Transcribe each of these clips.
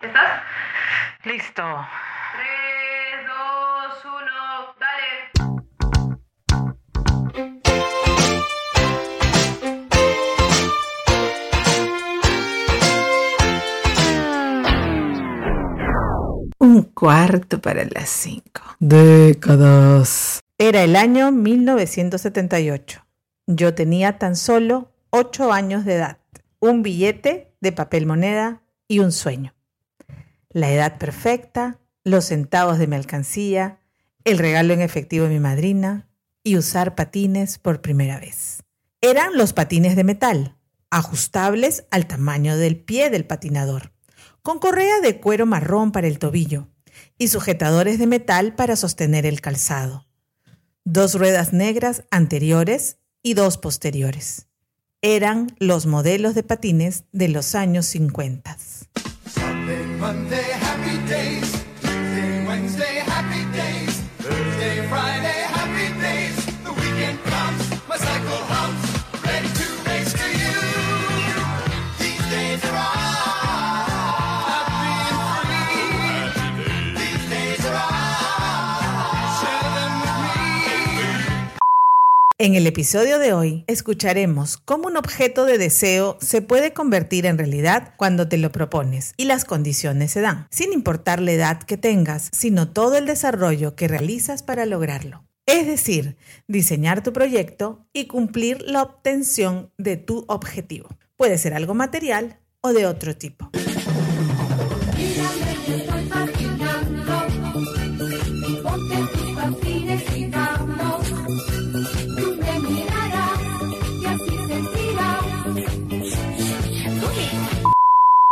¿Estás? Listo. 3, 2, 1, dale. Un cuarto para las cinco. Décadas. Era el año 1978. Yo tenía tan solo ocho años de edad, un billete de papel moneda y un sueño. La edad perfecta, los centavos de mi alcancía, el regalo en efectivo de mi madrina y usar patines por primera vez. Eran los patines de metal, ajustables al tamaño del pie del patinador, con correa de cuero marrón para el tobillo y sujetadores de metal para sostener el calzado. Dos ruedas negras anteriores y dos posteriores. Eran los modelos de patines de los años 50. Monday, happy days. Tuesday, Wednesday, happy days. Thursday, Friday, En el episodio de hoy escucharemos cómo un objeto de deseo se puede convertir en realidad cuando te lo propones y las condiciones se dan, sin importar la edad que tengas, sino todo el desarrollo que realizas para lograrlo. Es decir, diseñar tu proyecto y cumplir la obtención de tu objetivo. Puede ser algo material o de otro tipo.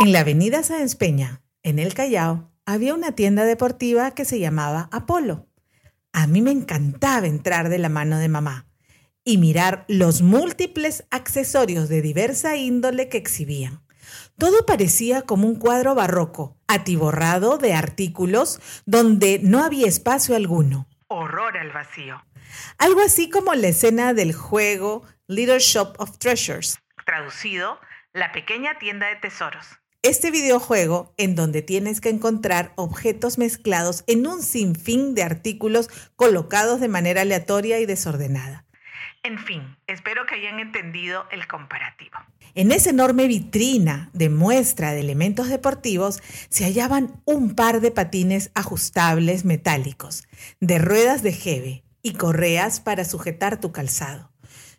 En la avenida Sáenz Peña, en el Callao, había una tienda deportiva que se llamaba Apolo. A mí me encantaba entrar de la mano de mamá y mirar los múltiples accesorios de diversa índole que exhibían. Todo parecía como un cuadro barroco, atiborrado de artículos donde no había espacio alguno. Horror al vacío. Algo así como la escena del juego Little Shop of Treasures, traducido, la pequeña tienda de tesoros. Este videojuego en donde tienes que encontrar objetos mezclados en un sinfín de artículos colocados de manera aleatoria y desordenada. En fin, espero que hayan entendido el comparativo. En esa enorme vitrina de muestra de elementos deportivos se hallaban un par de patines ajustables metálicos, de ruedas de jeve y correas para sujetar tu calzado.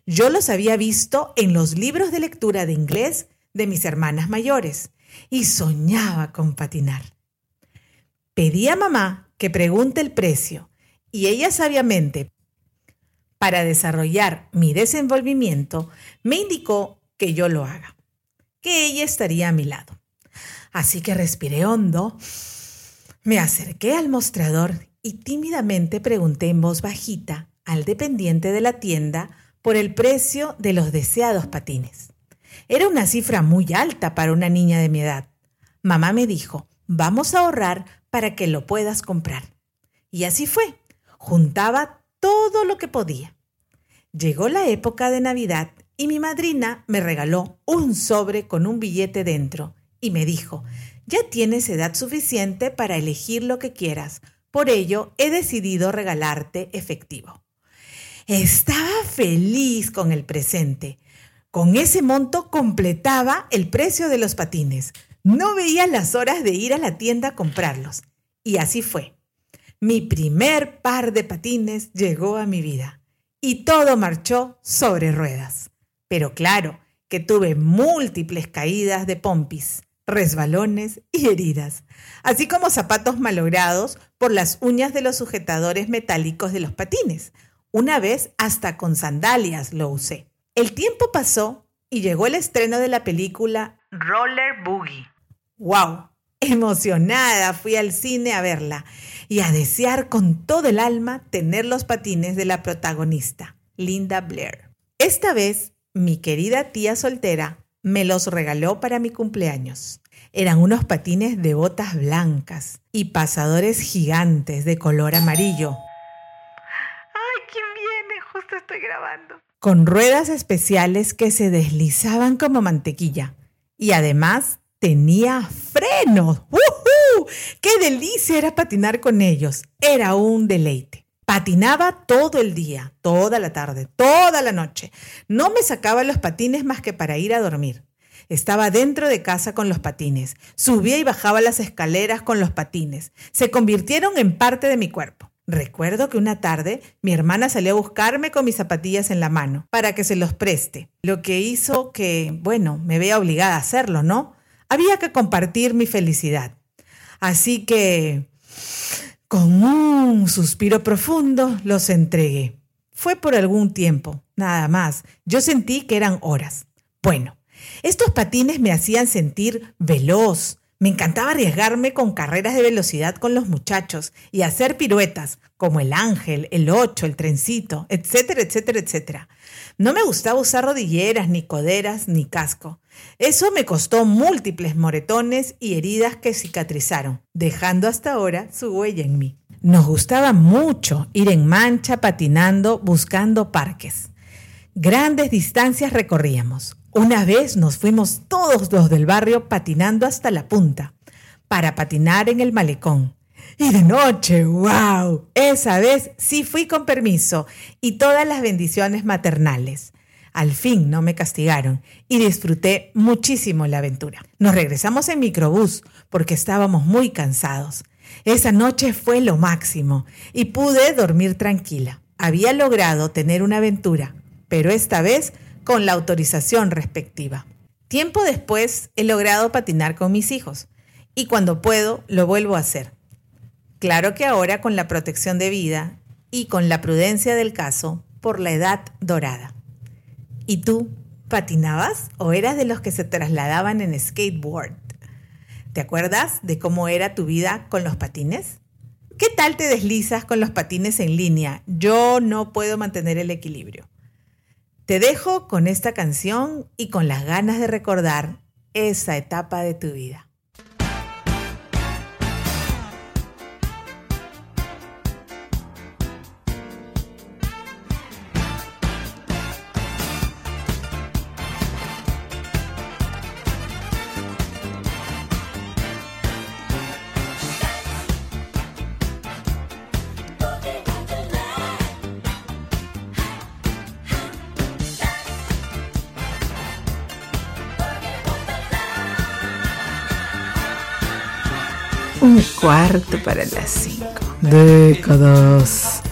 Yo los había visto en los libros de lectura de inglés de mis hermanas mayores y soñaba con patinar. Pedí a mamá que pregunte el precio y ella sabiamente, para desarrollar mi desenvolvimiento, me indicó que yo lo haga, que ella estaría a mi lado. Así que respiré hondo, me acerqué al mostrador y tímidamente pregunté en voz bajita al dependiente de la tienda por el precio de los deseados patines. Era una cifra muy alta para una niña de mi edad. Mamá me dijo, vamos a ahorrar para que lo puedas comprar. Y así fue. Juntaba todo lo que podía. Llegó la época de Navidad y mi madrina me regaló un sobre con un billete dentro y me dijo, ya tienes edad suficiente para elegir lo que quieras, por ello he decidido regalarte efectivo. Estaba feliz con el presente. Con ese monto completaba el precio de los patines. No veía las horas de ir a la tienda a comprarlos. Y así fue. Mi primer par de patines llegó a mi vida. Y todo marchó sobre ruedas. Pero claro que tuve múltiples caídas de pompis, resbalones y heridas, así como zapatos malogrados por las uñas de los sujetadores metálicos de los patines. Una vez hasta con sandalias lo usé. El tiempo pasó y llegó el estreno de la película Roller Boogie. ¡Wow! Emocionada fui al cine a verla y a desear con todo el alma tener los patines de la protagonista, Linda Blair. Esta vez, mi querida tía soltera me los regaló para mi cumpleaños. Eran unos patines de botas blancas y pasadores gigantes de color amarillo. ¡Ay, quién viene! Justo estoy grabando. Con ruedas especiales que se deslizaban como mantequilla. Y además tenía frenos. ¡Uh! ¡Qué delicia era patinar con ellos! Era un deleite. Patinaba todo el día, toda la tarde, toda la noche. No me sacaba los patines más que para ir a dormir. Estaba dentro de casa con los patines. Subía y bajaba las escaleras con los patines. Se convirtieron en parte de mi cuerpo. Recuerdo que una tarde mi hermana salió a buscarme con mis zapatillas en la mano para que se los preste, lo que hizo que, bueno, me vea obligada a hacerlo, ¿no? Había que compartir mi felicidad. Así que con un suspiro profundo los entregué. Fue por algún tiempo, nada más. Yo sentí que eran horas. Bueno, estos patines me hacían sentir veloz. Me encantaba arriesgarme con carreras de velocidad con los muchachos y hacer piruetas, como el ángel, el ocho, el trencito, etcétera, etcétera, etcétera. No me gustaba usar rodilleras, ni coderas, ni casco. Eso me costó múltiples moretones y heridas que cicatrizaron, dejando hasta ahora su huella en mí. Nos gustaba mucho ir en mancha patinando buscando parques. Grandes distancias recorríamos. Una vez nos fuimos todos los del barrio patinando hasta la punta, para patinar en el malecón. Y de noche, wow, esa vez sí fui con permiso y todas las bendiciones maternales. Al fin no me castigaron y disfruté muchísimo la aventura. Nos regresamos en microbús porque estábamos muy cansados. Esa noche fue lo máximo y pude dormir tranquila. Había logrado tener una aventura, pero esta vez con la autorización respectiva. Tiempo después he logrado patinar con mis hijos y cuando puedo lo vuelvo a hacer. Claro que ahora con la protección de vida y con la prudencia del caso por la edad dorada. ¿Y tú patinabas o eras de los que se trasladaban en skateboard? ¿Te acuerdas de cómo era tu vida con los patines? ¿Qué tal te deslizas con los patines en línea? Yo no puedo mantener el equilibrio. Te dejo con esta canción y con las ganas de recordar esa etapa de tu vida. Un cuarto para las cinco. Décadas.